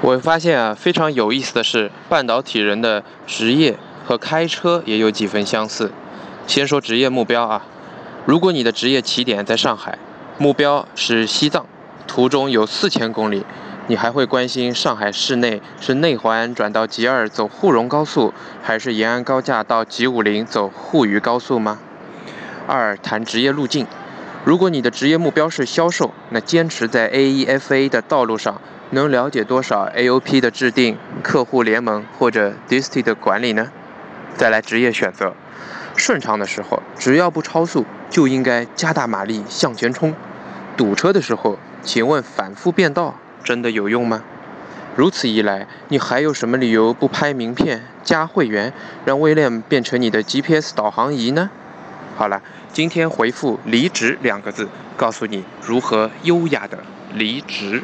我发现啊，非常有意思的是，半导体人的职业和开车也有几分相似。先说职业目标啊，如果你的职业起点在上海，目标是西藏，途中有四千公里，你还会关心上海市内是内环转到 G 二走沪蓉高速，还是延安高架到 G 五零走沪渝高速吗？二谈职业路径，如果你的职业目标是销售，那坚持在 AEFA 的道路上。能了解多少 AOP 的制定、客户联盟或者 DIST 的管理呢？再来职业选择，顺畅的时候只要不超速，就应该加大马力向前冲；堵车的时候，请问反复变道真的有用吗？如此一来，你还有什么理由不拍名片、加会员，让威廉变成你的 GPS 导航仪呢？好了，今天回复“离职”两个字，告诉你如何优雅的离职。